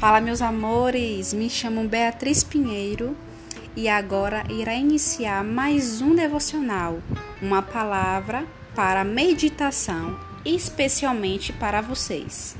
Fala, meus amores, me chamo Beatriz Pinheiro e agora irá iniciar mais um devocional, uma palavra para meditação, especialmente para vocês.